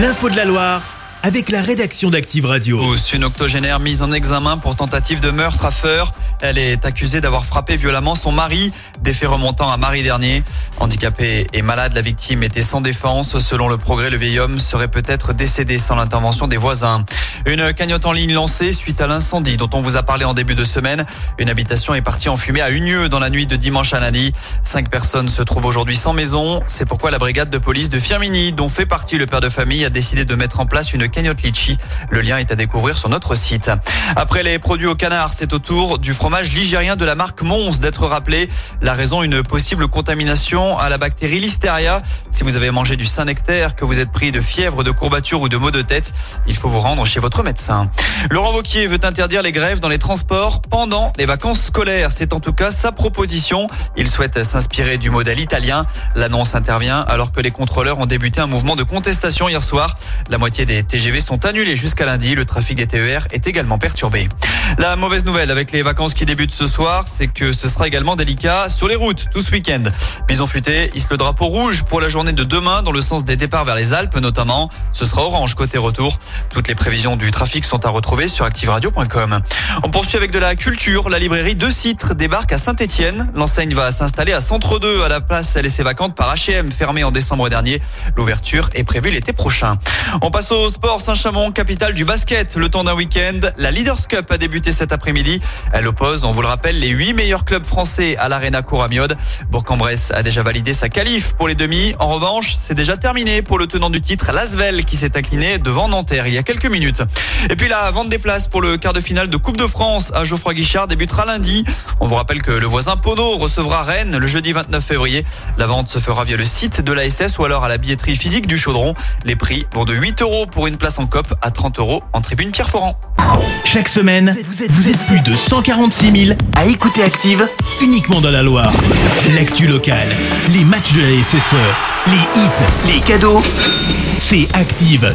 L'info de la Loire avec la rédaction d'Active Radio. Une octogénaire mise en examen pour tentative de meurtre à Feur. Elle est accusée d'avoir frappé violemment son mari. Des faits remontant à mari dernier. Handicapée et malade, la victime était sans défense. Selon le progrès, le vieil homme serait peut-être décédé sans l'intervention des voisins. Une cagnotte en ligne lancée suite à l'incendie dont on vous a parlé en début de semaine. Une habitation est partie en fumée à Unieux dans la nuit de dimanche à lundi. Cinq personnes se trouvent aujourd'hui sans maison. C'est pourquoi la brigade de police de Firmini, dont fait partie le père de famille, a décidé de mettre en place une cagnotte litchi. Le lien est à découvrir sur notre site. Après les produits au canard, c'est au tour du fromage ligérien de la marque Mons d'être rappelé. La raison, une possible contamination à la bactérie Listeria. Si vous avez mangé du Saint-Nectaire, que vous êtes pris de fièvre, de courbatures ou de maux de tête, il faut vous rendre chez votre médecin. Laurent Wauquiez veut interdire les grèves dans les transports pendant les vacances scolaires. C'est en tout cas sa proposition. Il souhaite s'inspirer du modèle italien. L'annonce intervient alors que les contrôleurs ont débuté un mouvement de contestation hier soir. La moitié des TGV sont annulés jusqu'à lundi. Le trafic des TER est également perturbé. La mauvaise nouvelle avec les vacances qui débutent ce soir, c'est que ce sera également délicat sur les routes tout ce week-end. Bison futé hisse le drapeau rouge pour la journée de demain dans le sens des départs vers les Alpes notamment. Ce sera orange côté retour. Toutes les prévisions du trafic sont à retrouver sur activeradio.com. On poursuit avec de la culture. La librairie De Citres débarque à Saint-Etienne. L'enseigne va s'installer à Centre 2 à la place laissée vacante par H&M fermée en décembre dernier. L'ouverture est prévue l'été prochain. On passe au sport Saint-Chamond, capitale du basket. Le temps d'un week-end. La Leaders Cup a débuté cet après-midi. Elle oppose, on vous le rappelle, les huit meilleurs clubs français à l'Arena Couramiode. Bourg-en-Bresse a déjà validé sa qualif pour les demi. En revanche, c'est déjà terminé pour le tenant du titre, Lasvel, qui s'est incliné devant Nanterre il y a quelques minutes. Et puis la vente des places pour le quart de finale de Coupe de France à Geoffroy Guichard débutera lundi. On vous rappelle que le voisin Pono recevra Rennes le jeudi 29 février. La vente se fera via le site de l'ASS ou alors à la billetterie physique du Chaudron. Les prix vont de 8 euros pour une place en COP à 30 euros en tribune Pierre Foran. Chaque semaine, vous êtes, plus de 146 000 à écouter Active uniquement dans la Loire. L'actu locale, les matchs de la SSE, les hits, les cadeaux, c'est Active.